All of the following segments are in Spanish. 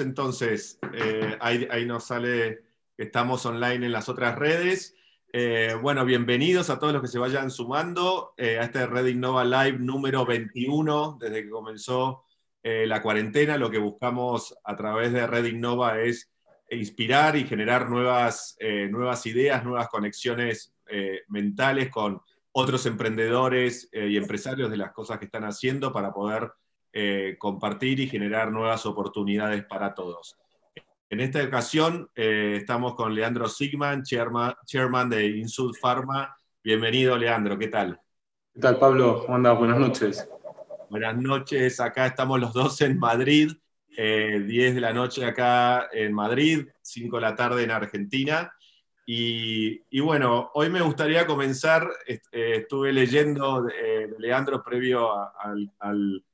entonces, eh, ahí, nos sale que estamos online en las otras redes. Eh, bueno, bienvenidos a todos los que se vayan sumando eh, a este Red Innova Live número 21, desde que comenzó la cuarentena. Lo que buscamos a través de Red Innova es inspirar y generar nuevas, nuevas ideas, nuevas conexiones mentales con otros emprendedores y empresarios de las cosas que están haciendo para poder eh, compartir y generar nuevas oportunidades para todos. En esta ocasión eh, estamos con Leandro Sigman, chairman, de Insud Pharma. Bienvenido, Leandro, ¿qué tal? ¿Qué tal, Pablo? ¿Cómo andas? Buenas noches. Buenas noches, acá estamos los dos en Madrid, 10 eh, de la noche acá en Madrid, 5 de la tarde en Argentina. Y, bueno, hoy me gustaría comenzar, estuve leyendo de, Leandro previo al, al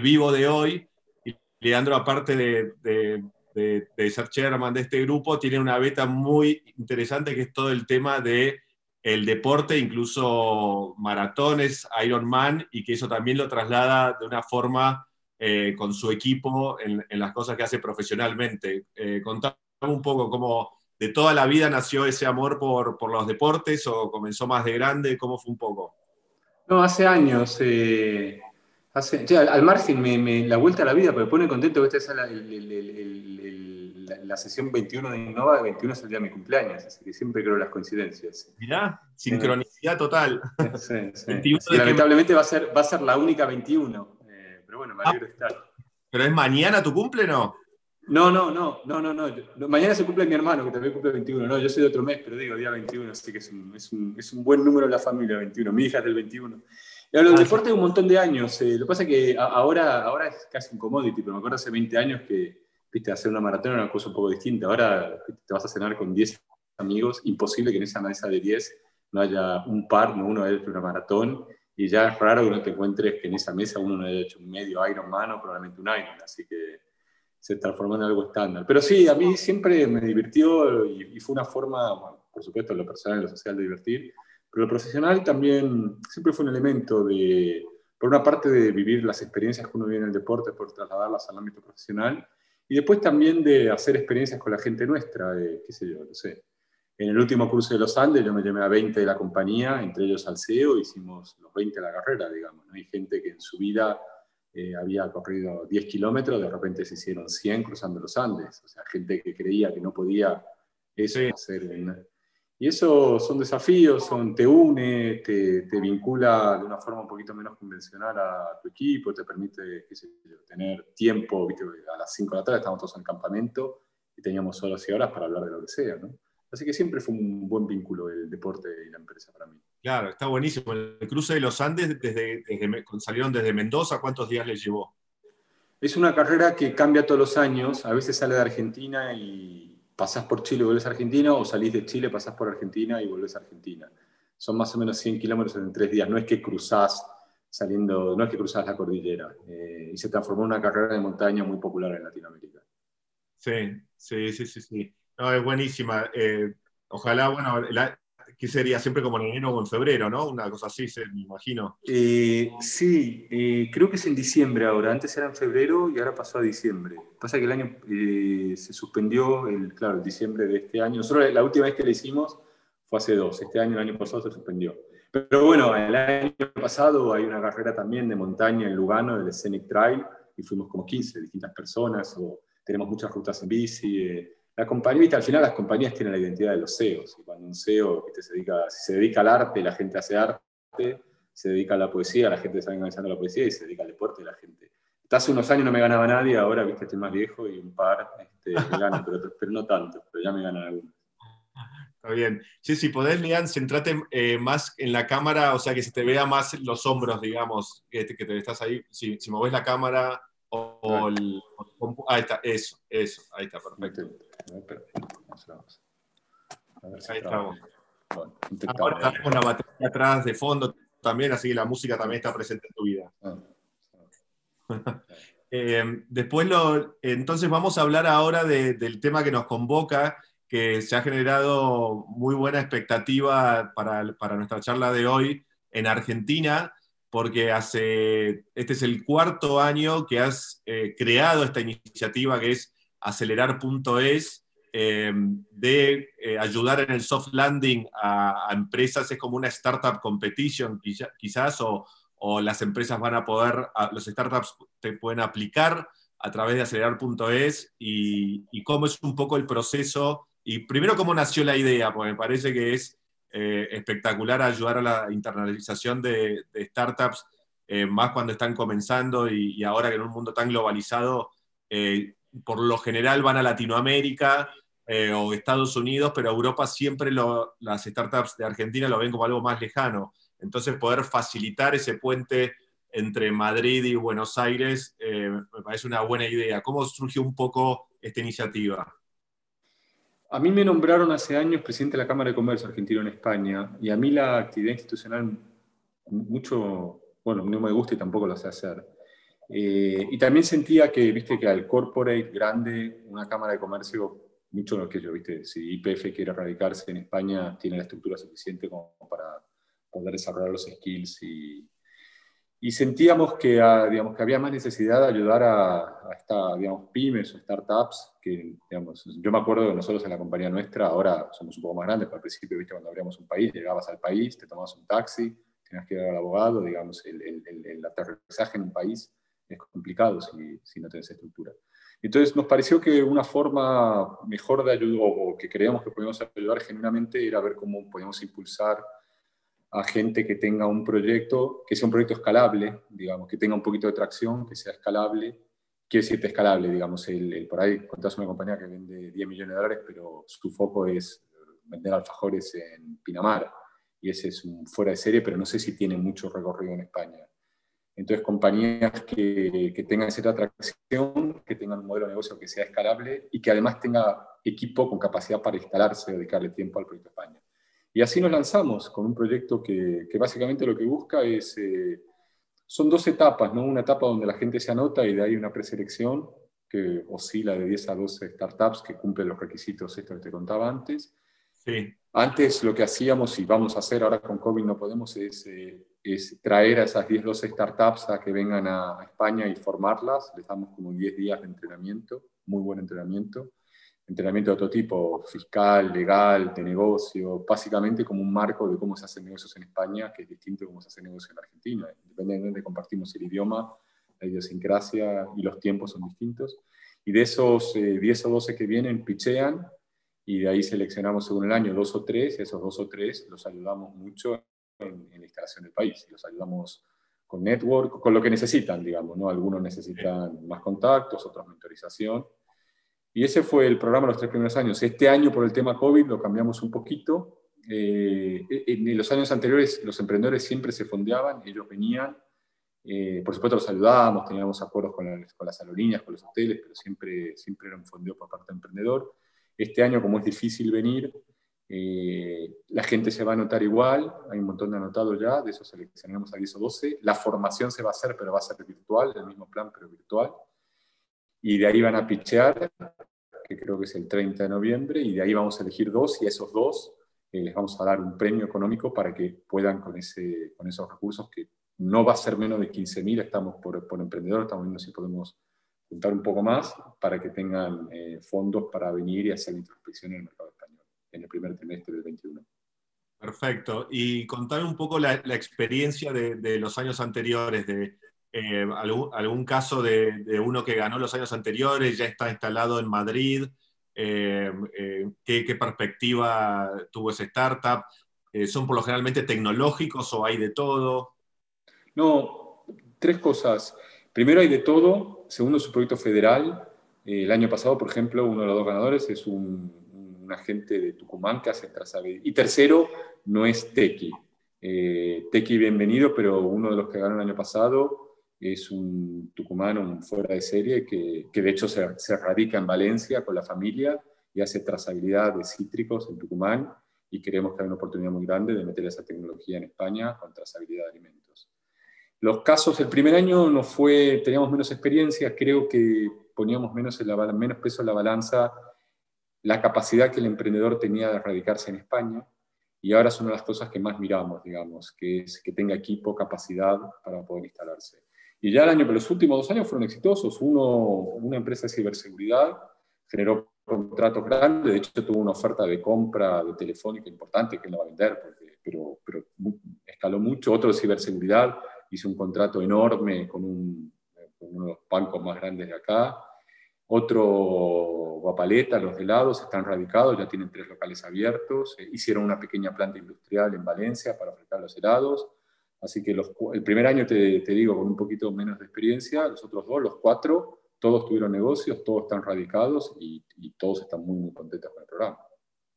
vivo de hoy. Y Leandro, aparte de, ser chairman de este grupo, tiene una beta muy interesante que es todo el tema de el deporte, incluso maratones, Ironman, y que eso también lo traslada de una forma eh, con su equipo en, las cosas que hace profesionalmente. Eh, contame un poco cómo de toda la vida nació ese amor por, por los deportes o comenzó más de grande, ¿cómo fue un poco? No, hace años. Eh, al margen, me, la vuelta a la vida, me pone contento que esta es la, la, sesión 21 de Innova, 21 es el día de mi cumpleaños, así que siempre creo las coincidencias. Mirá, sincronicidad total. lamentablemente va, a ser, va a ser la única 21, eh, pero bueno, me alegro de estar. ¿Pero es mañana tu cumple, no? No, no, no, no, no, no. Mañana se cumple mi hermano, que también cumple 21. No, yo soy de otro mes, pero digo día 21, así que es un, es un, es un buen número en la familia, 21. Mi hija es del 21. Los ah, deportes un montón de años. Eh, lo que pasa es que ahora, ahora es casi un commodity, pero me acuerdo hace 20 años que viste, hacer una maratón era una cosa un poco distinta. Ahora te vas a cenar con 10 amigos, imposible que en esa mesa de 10 no haya un par, no uno haya hecho una maratón, y ya es raro que no te encuentres que en esa mesa uno no haya hecho un medio Ironman o probablemente un Iron, así que se transformó en algo estándar. Pero sí, a mí siempre me divirtió y, fue una forma, por supuesto, en lo personal y lo social de divertir, pero lo profesional también siempre fue un elemento de, por una parte, de vivir las experiencias que uno vive en el deporte, por trasladarlas al ámbito profesional, y después también de hacer experiencias con la gente nuestra, qué sé yo, no sé. En el último curso de los Andes yo me llamé a 20 de la compañía, entre ellos al CEO, hicimos los 20 de la carrera, digamos. Hay gente que en su vida eh, había corrido 10 kilómetros, de repente se hicieron 100 cruzando los Andes. O sea, gente que creía que no podía eso hacer y eso son desafíos, son, te une, te, te, vincula de una forma un poquito menos convencional a tu equipo, te permite tener tiempo, ¿viste? a las 5 de la tarde estábamos todos en el campamento y teníamos horas y horas para hablar de lo que sea. ¿no? Así que siempre fue un buen vínculo el deporte y la empresa para mí. Claro, está buenísimo. El cruce de los Andes, desde, desde, salieron desde Mendoza, ¿cuántos días les llevó? Es una carrera que cambia todos los años, a veces sale de Argentina y pasás por Chile y volvés a Argentina, o salís de Chile, pasás por Argentina y volvés a Argentina. Son más o menos 100 kilómetros en tres días. No es que cruzás saliendo, no es que cruzás la cordillera. Eh, y se transformó en una carrera de montaña muy popular en Latinoamérica. Sí, sí, sí, sí. sí. No, es buenísima. Eh, ojalá, bueno, la, ¿Qué sería? Siempre como en enero o en febrero, ¿no? Una cosa así, me imagino. Eh, sí, eh, creo que es en diciembre ahora. Antes era en febrero y ahora pasó a diciembre. Pasa que el año eh, se suspendió, el, claro, el diciembre de este año. Nosotros la última vez que le hicimos fue hace dos. Este año, el año pasado, se suspendió. Pero bueno, el año pasado hay una carrera también de montaña en Lugano, el Scenic Trail, y fuimos como 15 distintas personas, o tenemos muchas rutas en bici la compañía, al final las compañías tienen la identidad de los CEOs. Y cuando un CEO se dedica, si se dedica al arte, la gente hace arte, se dedica a la poesía, la gente está organizando la poesía y se dedica al deporte, la gente. Hasta hace unos años no me ganaba nadie, ahora viste estoy más viejo y un par este, me ganan, pero, no tanto, pero ya me ganan algunos. Está bien. Sí, si podés, Lian, centrate eh, más en la cámara, o sea, que se te vea más los hombros, digamos, que te, que te estás ahí. Si, si moves la cámara o, el, ahí está, eso, eso, ahí está, perfecto. Ahí estamos. Ahora tenemos la batería atrás de fondo también, así que la música también está presente en tu vida. Ah. Eh, después, lo, entonces vamos a hablar ahora del tema que nos convoca, que se ha generado muy buena expectativa para, para nuestra charla de hoy en Argentina, porque hace, este es el cuarto año que has eh, creado esta iniciativa que es acelerar.es de ayudar en el soft landing a, empresas, es como una startup competition quizás, o, las empresas van a poder, los startups te pueden aplicar a través de acelerar.es y, y cómo es un poco el proceso. Y primero cómo nació la idea, porque me parece que es eh, espectacular ayudar a la internalización de, startups, eh, más cuando están comenzando y, ahora que en un mundo tan globalizado, eh, por lo general van a Latinoamérica o Estados Unidos, pero Europa siempre las startups de Argentina lo ven como algo más lejano. Entonces, poder facilitar ese puente entre Madrid y Buenos Aires me parece una buena idea. ¿Cómo surgió un poco esta iniciativa? A mí me nombraron hace años presidente de la Cámara de Comercio argentino en España y a mí la actividad institucional mucho, bueno, no me gusta y tampoco lo sé hacer. Eh, y también sentía que, viste, que al corporate grande, una Cámara de Comercio, mucho lo que yo, viste, si IPF quiere radicarse en España, tiene la estructura suficiente como para poder desarrollar los skills y, y sentíamos que, ah, digamos, que había más necesidad de ayudar a, a esta, digamos, pymes o startups, que digamos, yo me acuerdo de nosotros en la compañía nuestra, ahora somos un poco más grandes, pero al principio, viste, cuando abríamos un país, llegabas al país, te tomabas un taxi, tenías que ir al abogado, digamos, el, el, el, aterrizaje en un país es complicado si, si no tienes estructura. Entonces nos pareció que una forma mejor de ayudar, o que creíamos que podíamos ayudar genuinamente, era ver cómo podíamos impulsar a gente que tenga un proyecto, que sea un proyecto escalable, digamos, que tenga un poquito de tracción, que sea escalable. Quiere decirte escalable, digamos, el, por ahí contás una compañía que vende 10 millones de dólares, pero su foco es vender alfajores en Pinamar, y ese es un fuera de serie, pero no sé si tiene mucho recorrido en España. Entonces, compañías que, que tengan cierta atracción, que tengan un modelo de negocio que sea escalable y que además tenga equipo con capacidad para instalarse, dedicarle tiempo al proyecto España. Y así nos lanzamos con un proyecto que, que básicamente lo que busca es, eh, son dos etapas, ¿no? Una etapa donde la gente se anota y de ahí una preselección que oscila de 10 a 12 startups que cumplen los requisitos estos que te contaba antes. Sí. Antes lo que hacíamos y vamos a hacer ahora con COVID no podemos es, eh, es traer a esas 10, 12 startups a que vengan a, a España y formarlas. Les damos como 10 días de entrenamiento, muy buen entrenamiento entrenamiento de otro tipo, fiscal, legal, de negocio, básicamente como un marco de cómo se hacen negocios en España, que es distinto de cómo se hace negocio en Argentina. Independientemente compartimos el idioma, la idiosincrasia y los tiempos son distintos. Y de esos 10 eh, o 12 que vienen, pichean, y de ahí seleccionamos según el año dos o tres, y esos dos o tres los ayudamos mucho en, en la instalación del país, los ayudamos con network, con lo que necesitan, digamos, ¿no? Algunos necesitan más contactos, otros mentorización, y ese fue el programa los tres primeros años. Este año, por el tema COVID, lo cambiamos un poquito. Eh, en los años anteriores, los emprendedores siempre se fondeaban, ellos venían. Eh, por supuesto, los ayudábamos, teníamos acuerdos con, con, las aerolíneas, con los hoteles, pero siempre, siempre era un fondeo por parte del emprendedor. Este año, como es difícil venir, eh, la gente se va a anotar igual, hay un montón de anotados ya, de eso seleccionamos a 10 o 12. La formación se va a hacer, pero va a ser virtual, el mismo plan, pero virtual y de ahí van a pichear, que creo que es el 30 de noviembre, y de ahí vamos a elegir dos, y a esos dos eh, les vamos a dar un premio económico para que puedan con, ese, con esos recursos, que no va a ser menos de 15.000, estamos por, por emprendedor, estamos viendo si podemos juntar un poco más para que tengan eh, fondos para venir y hacer introspección en el mercado español en el primer trimestre del 21. Perfecto. Y contar un poco la, la experiencia de, de, los años anteriores, de eh, algún, caso de, uno que ganó los años anteriores, ya está instalado en Madrid, eh, eh, ¿qué, perspectiva tuvo ese startup, son por lo generalmente tecnológicos o hay de todo. No, tres cosas. Primero hay de todo, segundo es un proyecto federal. el año pasado, por ejemplo, uno de los dos ganadores es un, un agente de Tucumán que hace trazabilidad. Y tercero, no es Tequi. Tequi bienvenido, pero uno de los que ganó el año pasado es un tucumano un fuera de serie que, que de hecho se, se, radica en Valencia con la familia y hace trazabilidad de cítricos en Tucumán y creemos que hay una oportunidad muy grande de meter esa tecnología en España con trazabilidad de alimentos. Los casos, el primer año no fue, teníamos menos experiencia, creo que poníamos menos, en la, menos peso en la balanza la capacidad que el emprendedor tenía de radicarse en España y ahora es una de las cosas que más miramos, digamos, que es que tenga equipo, capacidad para poder instalarse. Y ya el año, pero los últimos dos años fueron exitosos. Uno, una empresa de ciberseguridad generó contratos grandes, de hecho tuvo una oferta de compra de telefónica importante que él no va a vender, pero, pero escaló mucho. Otro de ciberseguridad, hizo un contrato enorme con, un, con uno de los bancos más grandes de acá. Otro, Guapaleta, los helados, están radicados, ya tienen tres locales abiertos. Eh, hicieron una pequeña planta industrial en Valencia para fabricar los helados. Así que el primer año, te, digo, con un poquito menos de experiencia, los otros dos, los cuatro, todos tuvieron negocios, todos están radicados y, todos están muy, muy contentos con el programa.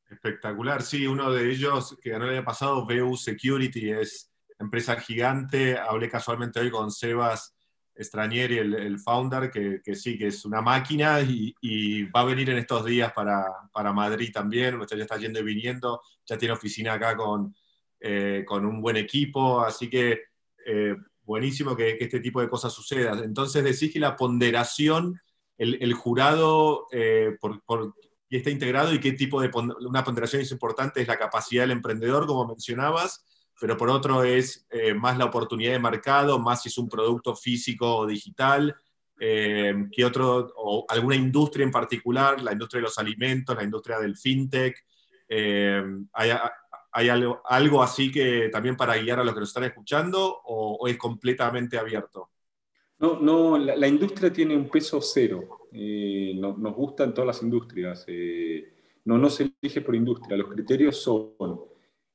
Espectacular, sí, uno de ellos que ganó el año pasado, VU Security, es empresa gigante. Hablé casualmente hoy con Sebas Estranieri, el, founder, que, sí, que es una máquina y, va a venir en estos días para, Madrid también. Ya está yendo y viniendo, ya tiene oficina acá con, eh, con un buen equipo, así que eh, buenísimo que, este tipo de cosas sucedan. Entonces decís que la ponderación, el, jurado eh, por, y está integrado y qué tipo de una ponderación es importante es la capacidad del emprendedor, como mencionabas, pero por otro es eh, más la oportunidad de mercado, más si es un producto físico o digital, eh, que otro, o alguna industria en particular, la industria de los alimentos, la industria del fintech. ¿Hay, ¿Hay algo, así que también para guiar a los que nos están escuchando o, es completamente abierto? No, no la, industria tiene un peso cero. Eh, no, nos gustan todas las industrias. Eh, no, no se elige por industria. Los criterios son,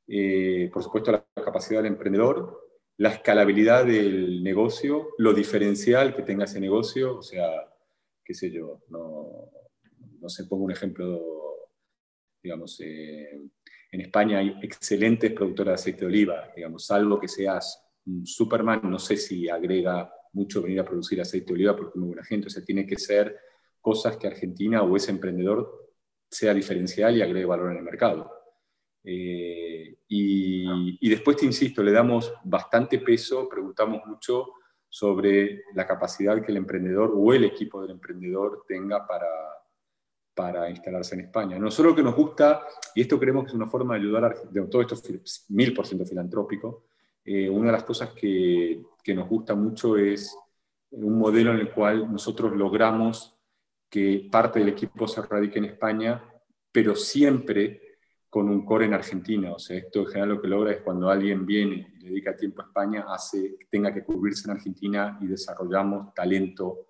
eh, por supuesto, la capacidad del emprendedor, la escalabilidad del negocio, lo diferencial que tenga ese negocio. O sea, qué sé yo, no, no se pongo un ejemplo, digamos, en España hay excelentes productoras de aceite de oliva, digamos, salvo que seas un Superman, no sé si agrega mucho venir a producir aceite de oliva porque es muy buena gente, o sea, tiene que ser cosas que Argentina o ese emprendedor sea diferencial y agregue valor en el mercado. Eh, y, y, después te insisto, le damos bastante peso, preguntamos mucho sobre la capacidad que el emprendedor o el equipo del emprendedor tenga para, para instalarse en España. Nosotros lo que nos gusta, y esto creemos que es una forma de ayudar a de todo esto es mil por ciento filantrópico, eh, una de las cosas que, que, nos gusta mucho es un modelo en el cual nosotros logramos que parte del equipo se radique en España, pero siempre con un core en Argentina. O sea, esto en general lo que logra es cuando alguien viene y dedica tiempo a España, hace tenga que cubrirse en Argentina y desarrollamos talento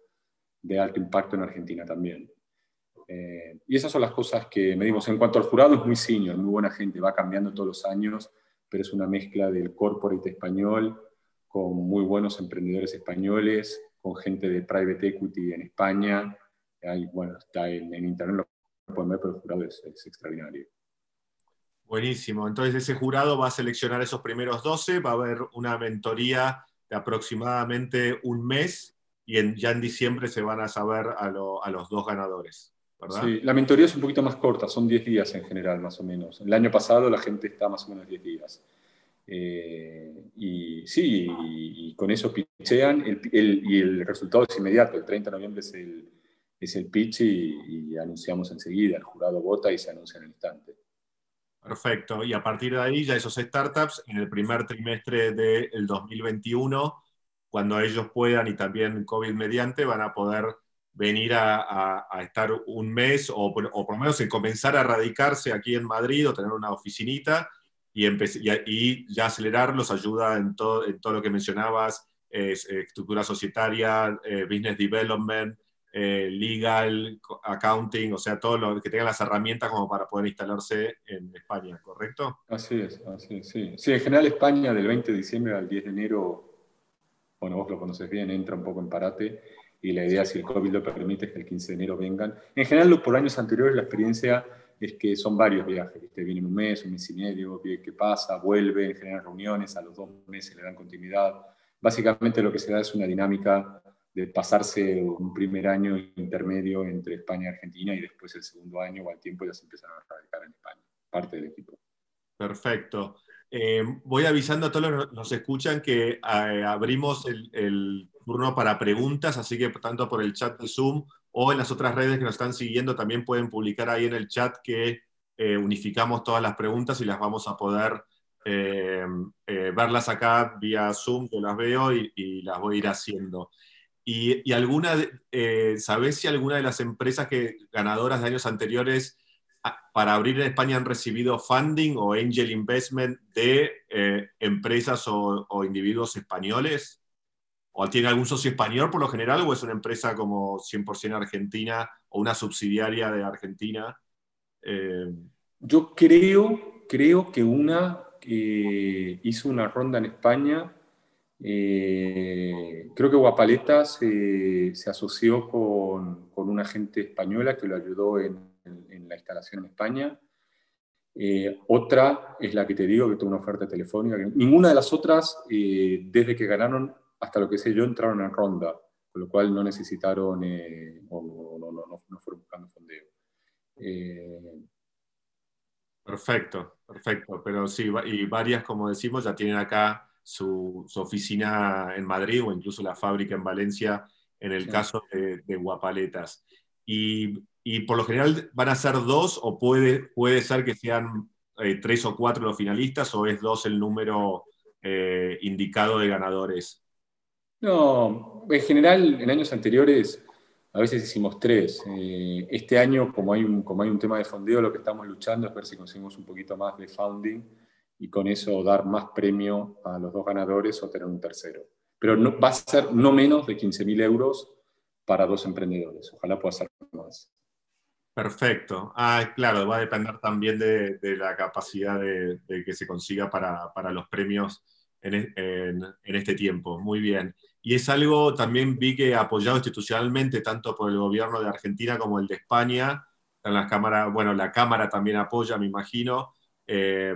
de alto impacto en Argentina también. Eh, y esas son las cosas que medimos. En cuanto al jurado, es muy senior, muy buena gente, va cambiando todos los años, pero es una mezcla del corporate español con muy buenos emprendedores españoles, con gente de private equity en España. Ahí, bueno, está en, internet, lo pueden ver, pero el jurado es, extraordinario. Buenísimo. Entonces ese jurado va a seleccionar esos primeros 12, va a haber una mentoría de aproximadamente un mes y ya en diciembre se van a saber a los dos ganadores. Sí, la mentoría es un poquito más corta, son 10 días en general, más o menos. El año pasado la gente está más o menos 10 días. Eh, y sí, y, con eso pitchean y el resultado es inmediato. El 30 de noviembre es el, es el pitch y, anunciamos enseguida. El jurado vota y se anuncia en el instante. Perfecto. Y a partir de ahí, ya esos startups, en el primer trimestre del 2021, cuando ellos puedan y también COVID mediante, van a poder venir a, estar un mes o, por lo menos en comenzar a radicarse aquí en Madrid o tener una oficinita y, y, ya acelerar los ayuda en todo, en todo lo que mencionabas, estructura societaria, eh, business development, eh, legal, accounting, o sea, todo lo que tengan las herramientas como para poder instalarse en España, ¿correcto? Así es, así es, sí. Sí, en general España del 20 de diciembre al 10 de enero, bueno, vos lo conoces bien, entra un poco en parate y la idea, si el COVID lo permite, es que el 15 de enero vengan. En general, por años anteriores, la experiencia es que son varios viajes, ¿viste? vienen un mes, un mes y medio, ve qué pasa, vuelve, generan reuniones, a los dos meses le dan continuidad. Básicamente lo que se da es una dinámica de pasarse un primer año intermedio entre España y Argentina y después el segundo año o al tiempo ya se empiezan a radicar en España, parte del equipo. Perfecto. Eh, voy avisando a todos los que nos escuchan que eh, abrimos el, el turno para preguntas, así que tanto por el chat de Zoom o en las otras redes que nos están siguiendo también pueden publicar ahí en el chat que eh, unificamos todas las preguntas y las vamos a poder eh, eh, verlas acá vía Zoom, que las veo y, las voy a ir haciendo. y, alguna, eh, ¿sabés si alguna de las empresas que, ganadoras de años anteriores para abrir en España han recibido funding o angel investment de eh, empresas o, individuos españoles? ¿O tiene algún socio español por lo general o es una empresa como 100% argentina o una subsidiaria de Argentina? Eh, Yo creo, creo que una hizo una ronda en España. Eh, creo que Guapaleta se, asoció con, con, una agente española que lo ayudó en, la instalación en España. Eh, otra es la que te digo, que tuvo una oferta telefónica. ninguna de las otras, eh, desde que ganaron, hasta lo que sé yo, entraron en ronda, con lo cual no necesitaron o no, no, no, fueron buscando fondeo. Perfecto, perfecto. Pero sí, y varias, como decimos, ya tienen acá su, oficina en Madrid o incluso la fábrica en Valencia en el caso de, Guapaletas. Y, por lo general van a ser dos o puede, puede ser que sean eh, tres o cuatro los finalistas o es dos el número eh, indicado de ganadores. No, en general en años anteriores a veces hicimos tres. Eh, este año, como hay, un, como hay un tema de fondeo, lo que estamos luchando es ver si conseguimos un poquito más de founding y con eso dar más premio a los dos ganadores o tener un tercero. Pero va a ser no menos de 15.000 euros para dos emprendedores. Ojalá pueda ser más. Perfecto. Ah, claro, va a depender también de, la capacidad de, que se consiga para, para los premios en, en, este tiempo. Muy bien y es algo también vi que apoyado institucionalmente tanto por el gobierno de Argentina como el de España. En las cámaras, bueno, la Cámara también apoya, me imagino. Eh,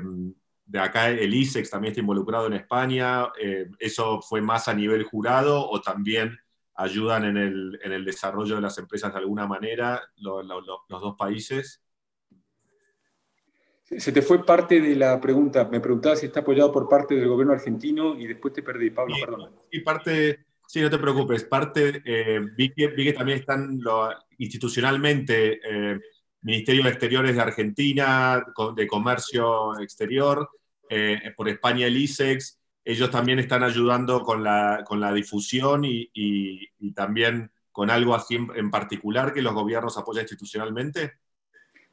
de acá el ISEX también está involucrado en España. Eh, ¿Eso fue más a nivel jurado o también ayudan en el, en el desarrollo de las empresas de alguna manera los dos países? Se te fue parte de la pregunta. Me preguntaba si está apoyado por parte del gobierno argentino y después te perdí, Pablo, sí, perdón. Sí, parte, sí, no te preocupes. Parte, eh, vi, que, vi, que, también están institucionalmente eh, Ministerio de Exteriores de Argentina, de Comercio Exterior, eh, por España el ISEX. Ellos también están ayudando con la, con la difusión y, y, y también con algo así en particular que los gobiernos apoyan institucionalmente.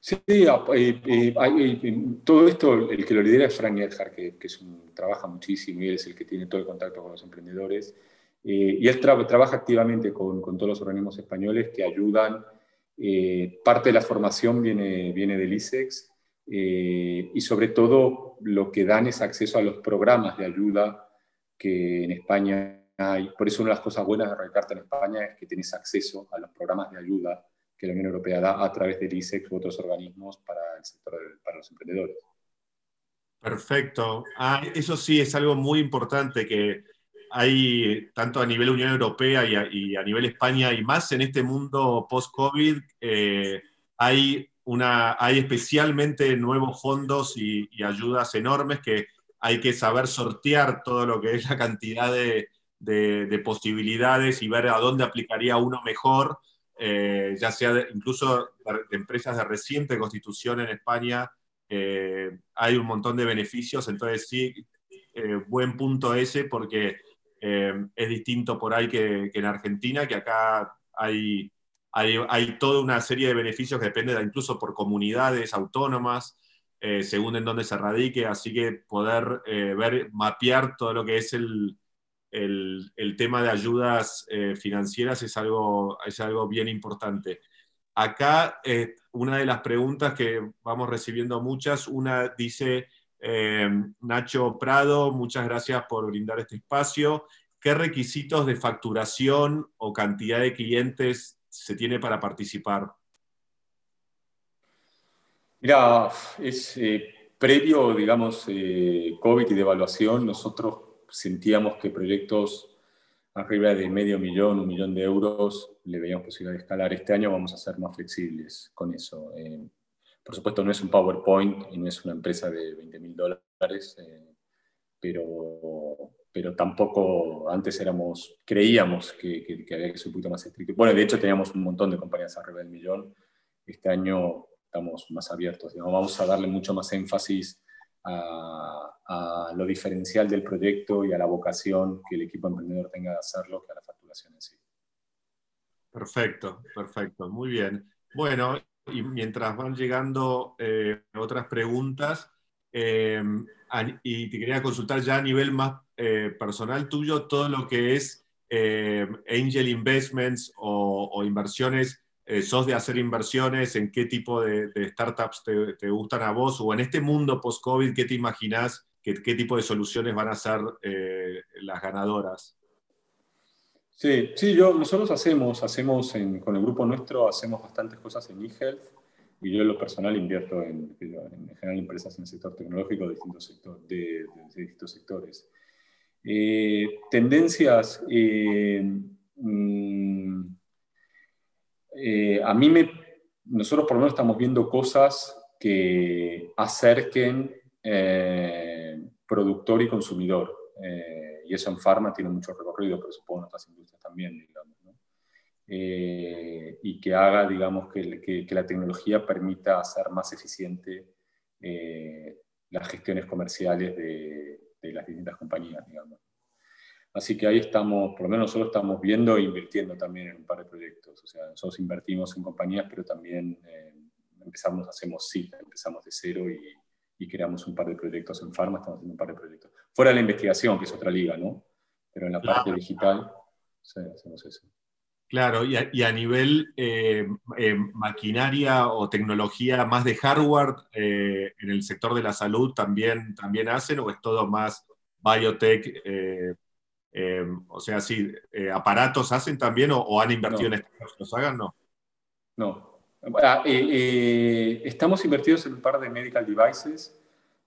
Sí, ah, eh, eh, eh, todo esto, el que lo lidera es Frank Edhard, que, que es un, trabaja muchísimo y él es el que tiene todo el contacto con los emprendedores. y él trabaja activamente con, con, todos los organismos españoles que ayudan. parte de la formación viene, viene del ISEX y sobre todo lo que dan es acceso a los programas de ayuda que en España hay. Por eso una de las cosas buenas de Recarta en España es que tienes acceso a los programas de ayuda que la Unión Europea da a través del ISEX u otros organismos para el sector, para los emprendedores. Perfecto. Ah, eso sí es algo muy importante que hay tanto a nivel Unión Europea y a, nivel España y más en este mundo post-COVID, eh, hay, hay especialmente nuevos fondos y, ayudas enormes que hay que saber sortear todo lo que es la cantidad de, de posibilidades y ver a dónde aplicaría uno mejor eh, ya sea incluso de empresas de reciente constitución en España, eh, hay un montón de beneficios, entonces sí, eh, buen punto ese porque es distinto por ahí que, en Argentina, que acá hay, hay, hay, toda una serie de beneficios que dependen incluso por comunidades autónomas, según en dónde se radique, así que poder ver, mapear todo lo que es el, el, tema de ayudas eh, financieras es algo, es algo bien importante. Acá, eh, una de las preguntas que vamos recibiendo muchas, una dice, eh, Nacho Prado, muchas gracias por brindar este espacio. ¿Qué requisitos de facturación o cantidad de clientes se tiene para participar? Mira, es previo, digamos, COVID y de evaluación, nosotros sentíamos que proyectos arriba de medio millón, un millón de euros, le veíamos posibilidad de escalar. Este año vamos a ser más flexibles con eso. Eh, por supuesto, no es un PowerPoint y no es una empresa de 20 mil dólares, eh, pero, pero tampoco antes éramos, creíamos que, que, había que ser un poquito más estricto. Bueno, de hecho teníamos un montón de compañías arriba del millón. Este año estamos más abiertos. Vamos a darle mucho más énfasis a, lo diferencial del proyecto y a la vocación que el equipo emprendedor tenga de hacerlo que a la facturación en sí. Perfecto, perfecto, muy bien. Bueno, y mientras van llegando eh, otras preguntas, eh, y te quería consultar ya a nivel más eh, personal tuyo, todo lo que es angel investments o, inversiones, ¿sos de hacer inversiones? ¿En qué tipo de, startups te, gustan a vos? O en este mundo post-COVID, ¿qué te imaginas? ¿Qué, tipo de soluciones van a ser las ganadoras? Sí, sí, yo, nosotros hacemos, hacemos con el grupo nuestro, hacemos bastantes cosas en eHealth y yo en lo personal invierto en, en general empresas en el sector tecnológico de distintos, de, distintos sectores. Eh, tendencias, eh, mm, eh, a mí me, nosotros por lo menos estamos viendo cosas que acerquen productor y consumidor y eso en Pharma tiene mucho recorrido, pero supongo en otras industrias también, digamos. ¿no? Eh, y que haga, digamos, que, que, la tecnología permita hacer más eficiente eh, las gestiones comerciales de, de, las distintas compañías, digamos. Así que ahí estamos, por lo menos nosotros estamos viendo e invirtiendo también en un par de proyectos. O sea, nosotros invertimos en compañías, pero también eh, empezamos, hacemos sí, empezamos de cero y, y creamos un par de proyectos en Pharma, estamos haciendo un par de proyectos. Fuera de la investigación, que es otra liga, ¿no? Pero en la parte digital, sí, hacemos eso. Claro, y a, nivel eh, eh, maquinaria o tecnología más de hardware en el sector de la salud también, también hacen o es todo más biotech? O sea, sí, aparatos hacen también o, han invertido en estos que los hagan, no. No, Ah, eh, eh, estamos invertidos en un par de medical devices,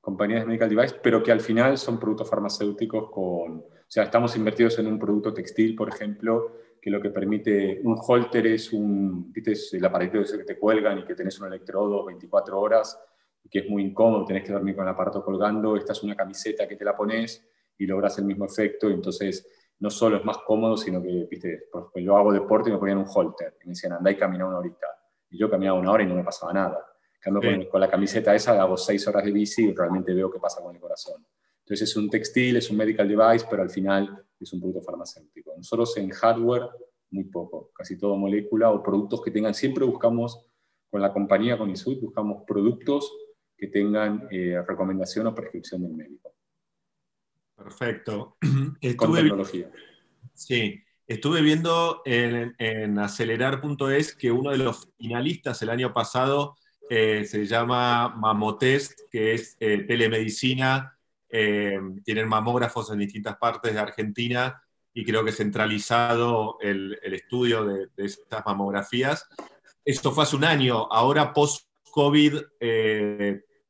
compañías de medical devices, pero que al final son productos farmacéuticos con... O sea, estamos invertidos en un producto textil, por ejemplo, que lo que permite un holter es un, ¿viste? el aparato que te cuelgan y que tenés un electrodo 24 horas, que es muy incómodo, tenés que dormir con el aparato colgando, esta es una camiseta que te la pones y logras el mismo efecto, entonces no solo es más cómodo, sino que, viste, yo hago deporte y me ponían un holter, y me decían, andá y camina una horita y yo caminaba una hora y no me pasaba nada. Cambio con, la camiseta esa hago seis horas de bici y realmente veo qué pasa con el corazón. Entonces es un textil, es un medical device, pero al final es un producto farmacéutico. Nosotros en hardware, muy poco, casi todo molécula o productos que tengan, siempre buscamos, con la compañía, con ISUD, buscamos productos que tengan eh, recomendación o prescripción del médico. Perfecto. con tecnología. Sí. Estuve viendo en, acelerar.es que uno de los finalistas el año pasado eh, se llama Mamotest, que es eh, telemedicina. Eh, tienen mamógrafos en distintas partes de Argentina y creo que centralizado el, estudio de, estas mamografías. Esto fue hace un año. Ahora, post-COVID,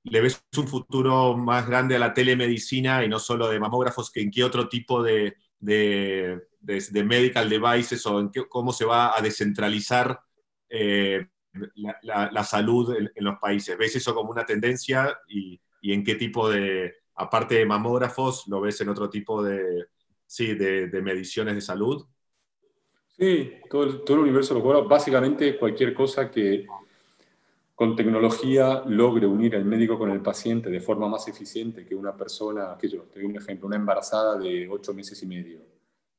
¿le ves un futuro más grande a la telemedicina y no solo de mamógrafos en qué otro tipo de de, medical devices o en cómo se va a descentralizar eh, la, salud en, los países. ¿Ves eso como una tendencia y, en qué tipo de, aparte de mamógrafos, lo ves en otro tipo de, sí, de, mediciones de salud? Sí, todo el, todo el universo lo Básicamente cualquier cosa que con tecnología logre unir al médico con el paciente de forma más eficiente que una persona, que yo, te doy un ejemplo, una embarazada de ocho meses y medio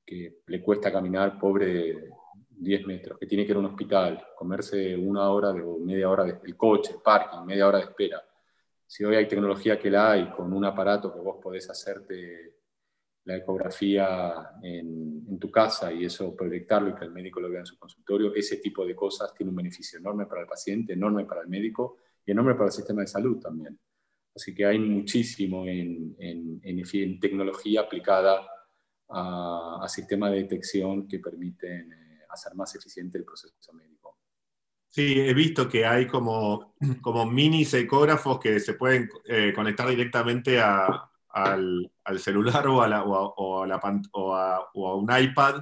que le cuesta caminar, pobre, 10 metros, que tiene que ir a un hospital, comerse una hora o media hora del coche, el parking, media hora de espera. Si hoy hay tecnología que la hay, con un aparato que vos podés hacerte la ecografía en, tu casa y eso proyectarlo y que el médico lo vea en su consultorio, ese tipo de cosas tiene un beneficio enorme para el paciente, enorme para el médico y enorme para el sistema de salud también. Así que hay muchísimo en, en, en tecnología aplicada a, sistemas de detección que permiten eh, hacer más eficiente el proceso médico. Sí, he visto que hay como, como mini ecógrafos que se pueden eh, conectar directamente a, al, celular o a, la, o, a, la, o, a, un iPad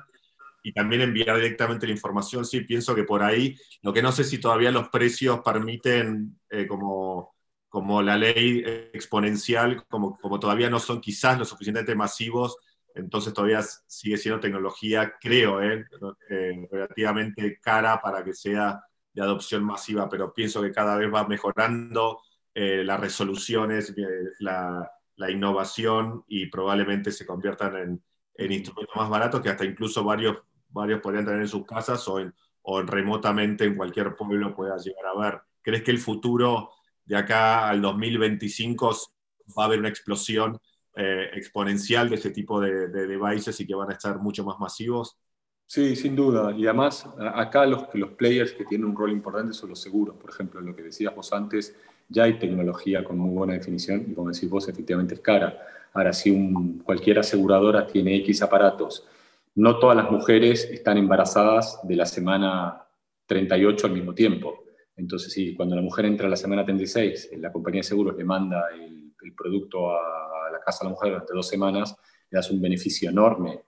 y también enviar directamente la información. Sí, pienso que por ahí, lo que no sé si todavía los precios permiten eh, como, como la ley exponencial, como, como todavía no son quizás lo suficientemente masivos entonces todavía sigue siendo tecnología, creo, ¿eh? Eh, relativamente cara para que sea de adopción masiva, pero pienso que cada vez va mejorando eh, las resoluciones, la, innovación y probablemente se conviertan en, instrumentos más baratos que hasta incluso varios, varios podrían tener en sus casas o en, o remotamente en cualquier pueblo pueda llegar a ver. ¿Crees que el futuro de acá al 2025 va a haber una explosión eh, exponencial de ese tipo de, devices y que van a estar mucho más masivos? Sí, sin duda. Y además, acá los, los players que tienen un rol importante son los seguros. Por ejemplo, lo que decías vos antes, ya hay tecnología con muy buena definición y como decís vos, efectivamente es cara. Ahora, si un, cualquier aseguradora tiene X aparatos, no todas las mujeres están embarazadas de la semana 38 al mismo tiempo. Entonces, sí, cuando la mujer entra a la semana 36, la compañía de seguros le manda el, producto a la casa de la mujer durante dos semanas, le das un beneficio enorme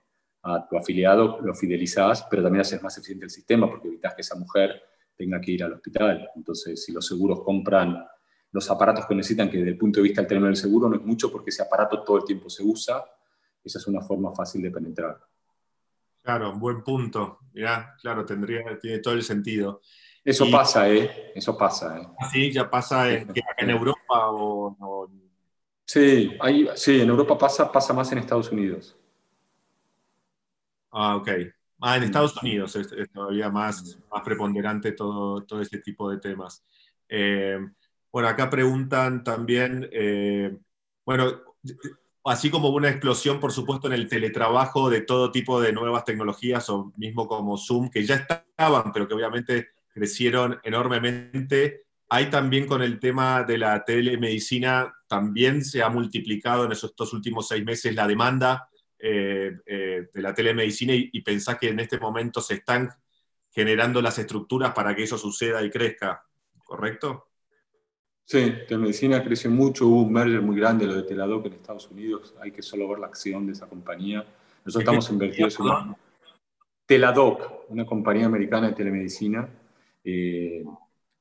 a tu afiliado, lo fidelizas, pero también haces más eficiente el sistema porque evitas que esa mujer tenga que ir al hospital. Entonces, si los seguros compran los aparatos que necesitan, que desde el punto de vista del término del seguro no es mucho porque ese aparato todo el tiempo se usa, esa es una forma fácil de penetrar. Claro, buen punto. Ya, claro, tendría, tiene todo el sentido. Eso pasa, ¿eh? Eso pasa, ¿eh? Sí, ya pasa en, Europa o, Sí, sí, en Europa pasa, pasa más en Estados Unidos. Ah, ok. Ah, en Estados Unidos es, todavía más, más preponderante todo, todo este tipo de temas. Eh, bueno, acá preguntan también, eh, bueno, así como una explosión, por supuesto, en el teletrabajo de todo tipo de nuevas tecnologías, o mismo como Zoom, que ya estaban, pero que obviamente crecieron enormemente. Hay también con el tema de la telemedicina, también se ha multiplicado en esos dos últimos seis meses la demanda eh, eh, de la telemedicina y, y pensás que en este momento se están generando las estructuras para que eso suceda y crezca, ¿correcto? Sí, telemedicina creció mucho, hubo un merger muy grande, lo de Teladoc en Estados Unidos, hay que solo ver la acción de esa compañía. Nosotros estamos invertidos en Teladoc, una compañía americana de telemedicina. Eh,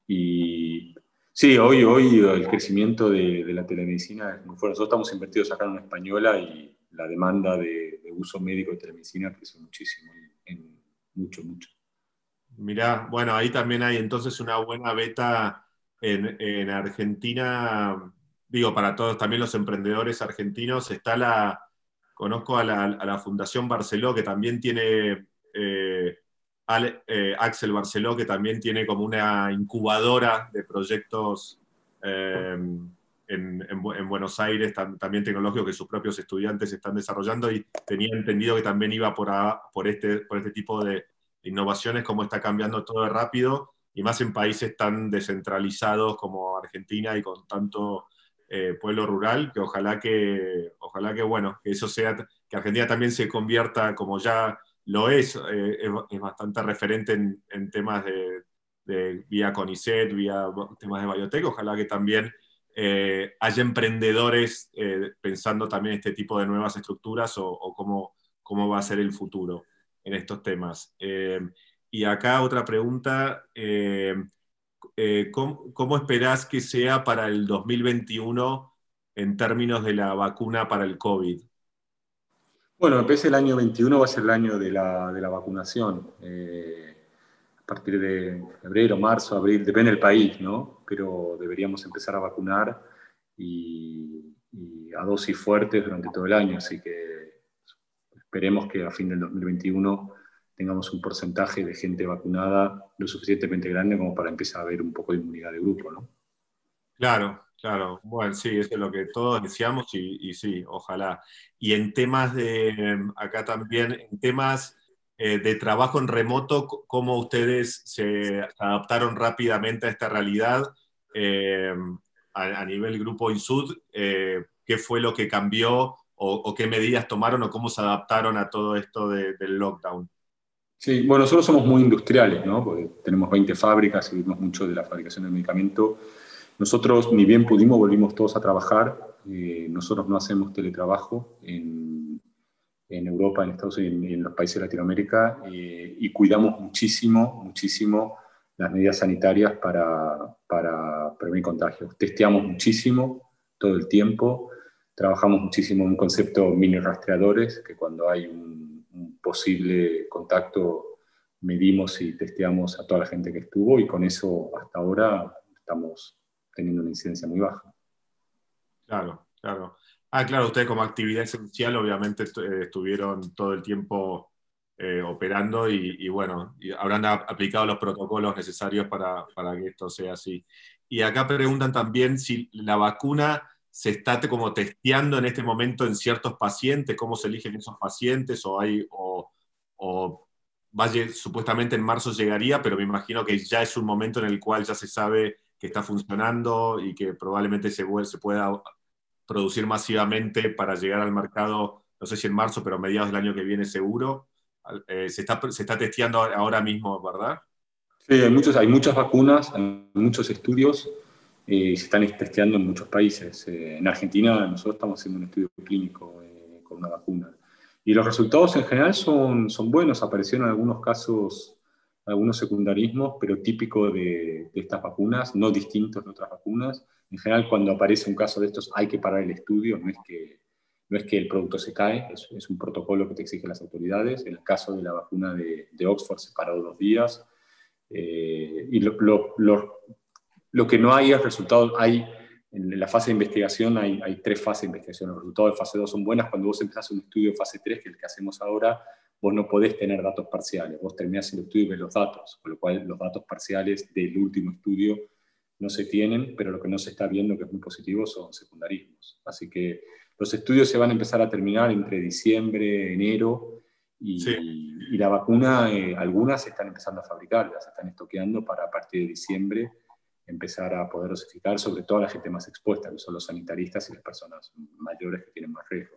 y sí, hoy, hoy el crecimiento de, la telemedicina es muy fuerte. Nosotros estamos invertidos acá en una española y la demanda de, uso médico de telemedicina creció muchísimo, en, mucho, mucho. Mirá, bueno, ahí también hay entonces una buena beta en, Argentina, digo, para todos, también los emprendedores argentinos, está la, conozco a la, Fundación Barceló, que también tiene, eh, eh, Axel Barceló, que también tiene como una incubadora de proyectos eh, en, Buenos Aires, también tecnológicos que sus propios estudiantes están desarrollando, y tenía entendido que también iba por, por, este, por este tipo de innovaciones, como está cambiando todo rápido y más en países tan descentralizados como Argentina y con tanto eh, pueblo rural, que ojalá que, ojalá que, bueno, que eso sea, que Argentina también se convierta, como ya lo es, eh, es, bastante referente en, temas de, vía CONICET, vía temas de biotech, ojalá que también eh, haya emprendedores pensando también este tipo de nuevas estructuras o, o, cómo, cómo va a ser el futuro en estos temas. Y acá otra pregunta, eh, eh, ¿cómo, esperás que sea para el 2021 en términos de la vacuna para el COVID? Bueno, empecé el año 21 va a ser el año de la, vacunación. Eh, a partir de febrero, marzo, abril, depende del país, ¿no? Pero deberíamos empezar a vacunar y, y a dosis fuertes durante todo el año. Así que esperemos que a fin del 2021 tengamos un porcentaje de gente vacunada lo suficientemente grande como para empezar a ver un poco de inmunidad de grupo, ¿no? Claro, claro. Bueno, sí, eso es lo que todos deseamos y, sí, ojalá. Y en temas de, acá también, en temas eh, de trabajo en remoto, ¿cómo ustedes se adaptaron rápidamente a esta realidad eh, a, nivel grupo INSUD? Eh, ¿Qué fue lo que cambió o, qué medidas tomaron o cómo se adaptaron a todo esto del lockdown? Sí, bueno, nosotros somos muy industriales, ¿no? Porque tenemos 20 fábricas vivimos mucho de la fabricación del medicamento. Nosotros, ni bien pudimos, volvimos todos a trabajar. Eh, nosotros no hacemos teletrabajo en, en, Europa, en Estados Unidos y en los países de Latinoamérica eh, y cuidamos muchísimo, muchísimo las medidas sanitarias para, para prevenir contagios. Testeamos muchísimo todo el tiempo, trabajamos muchísimo en un concepto mini rastreadores, que cuando hay un posible contacto medimos y testeamos a toda la gente que estuvo y con eso hasta ahora estamos teniendo una incidencia muy baja. Claro, claro. Ah, claro, ustedes como actividad esencial obviamente eh, estuvieron todo el tiempo eh, operando y, bueno, habrán aplicado los protocolos necesarios para, que esto sea así. Y acá preguntan también si la vacuna se está como testeando en este momento en ciertos pacientes, cómo se eligen esos pacientes, o hay, o, o supuestamente en marzo llegaría, pero me imagino que ya es un momento en el cual ya se sabe que está funcionando y que probablemente se, se pueda producir masivamente para llegar al mercado, no sé si en marzo, pero a mediados del año que viene seguro. Eh, se, está, se está testeando ahora mismo, ¿verdad? Sí, hay, muchos, hay muchas vacunas, hay muchos estudios y se están testeando en muchos países. Eh, en Argentina nosotros estamos haciendo un estudio clínico con una vacuna. Y los resultados en general son, son buenos. Aparecieron en algunos casos algunos secundarismos, pero típico de, de, estas vacunas, no distintos de otras vacunas. En general, cuando aparece un caso de estos, hay que parar el estudio, no es que no es que el producto se cae, es, un protocolo que te exigen las autoridades. En el caso de la vacuna de, Oxford se paró dos días. Eh, y lo, lo, que no hay es resultados. Hay, en la fase de investigación hay, hay, tres fases de investigación. Los resultados de fase 2 son buenas. Cuando vos empezás un estudio de fase 3, que es el que hacemos ahora, vos no podés tener datos parciales. Vos terminás el estudio y ves los datos. Con lo cual, los datos parciales del último estudio no se tienen, pero lo que no se está viendo, que es muy positivo, son secundarismos. Así que los estudios se van a empezar a terminar entre diciembre, enero, y, la vacuna, eh, algunas se están empezando a fabricar, ya se están estoqueando para a partir de diciembre empezar a poder dosificar, sobre todo a la gente más expuesta, que son los sanitaristas y las personas mayores que tienen más riesgo.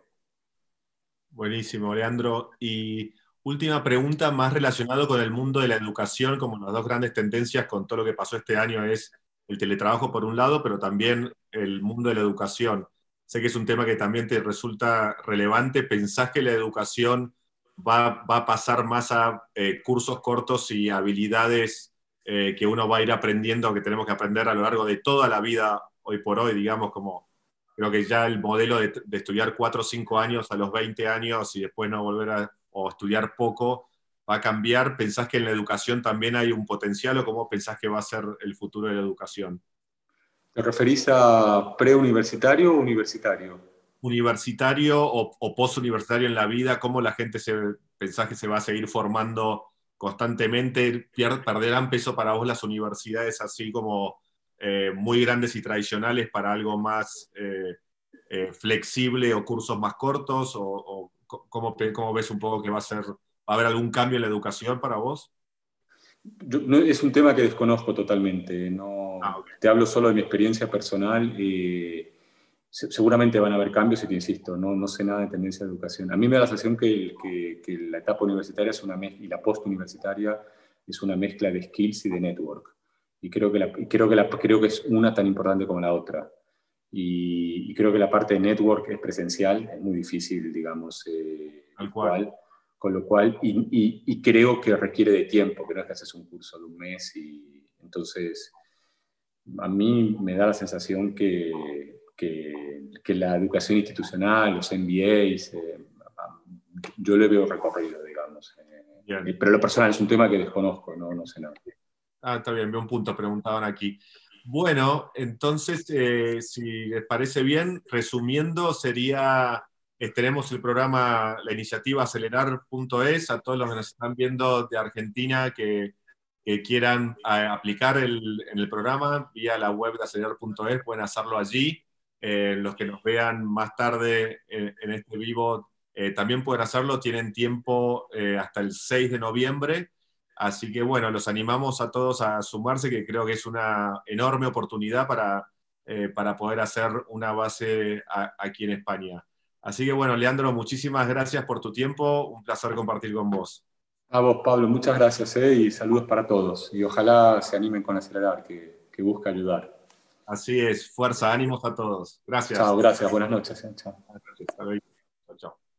Buenísimo, Leandro. Y última pregunta, más relacionado con el mundo de la educación, como las dos grandes tendencias con todo lo que pasó este año es el teletrabajo por un lado, pero también el mundo de la educación sé que es un tema que también te resulta relevante. ¿Pensás que la educación va, a pasar más a eh, cursos cortos y habilidades eh, que uno va a ir aprendiendo, que tenemos que aprender a lo largo de toda la vida, hoy por hoy, digamos, como creo que ya el modelo de, estudiar cuatro o cinco años a los 20 años y después no volver a o estudiar poco, va a cambiar? ¿Pensás que en la educación también hay un potencial o cómo pensás que va a ser el futuro de la educación? ¿Te referís a preuniversitario o universitario? Universitario o, o postuniversitario en la vida, cómo la gente se pensás que se va a seguir formando constantemente, perderán peso para vos las universidades así como eh, muy grandes y tradicionales para algo más eh, eh, flexible o cursos más cortos? ¿O, cómo, cómo, ves un poco que va a ser, va a haber algún cambio en la educación para vos? es un tema que desconozco totalmente. No, ah, Te hablo solo de mi experiencia personal. y seguramente van a haber cambios y te insisto, no, no sé nada de tendencia de educación. A mí me da la sensación que, que, la etapa universitaria es una y la postuniversitaria es una mezcla de skills y de network. Y creo que, la, creo, que la, creo que es una tan importante como la otra. Y, creo que la parte de network es presencial, es muy difícil, digamos, eh, cual con lo cual, y, creo que requiere de tiempo, que no es que haces un curso de un mes y entonces a mí me da la sensación que, que, la educación institucional, los MBAs, eh, yo le veo recorrido, digamos. Eh, pero lo personal es un tema que desconozco, no, no sé nada. Ah, está bien, veo un punto, preguntaban aquí. Bueno, entonces, eh, si les parece bien, resumiendo, sería tenemos el programa, la iniciativa acelerar.es, a todos los que nos están viendo de Argentina que, quieran aplicar el, en el programa vía la web de acelerar.es, pueden hacerlo allí. Eh, los que nos vean más tarde en, este vivo eh, también pueden hacerlo, tienen tiempo eh, hasta el 6 de noviembre. Así que bueno, los animamos a todos a sumarse, que creo que es una enorme oportunidad para, para poder hacer una base aquí en España. Así que bueno, Leandro, muchísimas gracias por tu tiempo, un placer compartir con vos. A vos, Pablo, muchas gracias eh, y saludos para todos. Y ojalá se animen con acelerar, que, que busca ayudar. Así es, fuerza, ánimos a todos. Gracias. Chao, gracias, buenas noches. Eh, chao.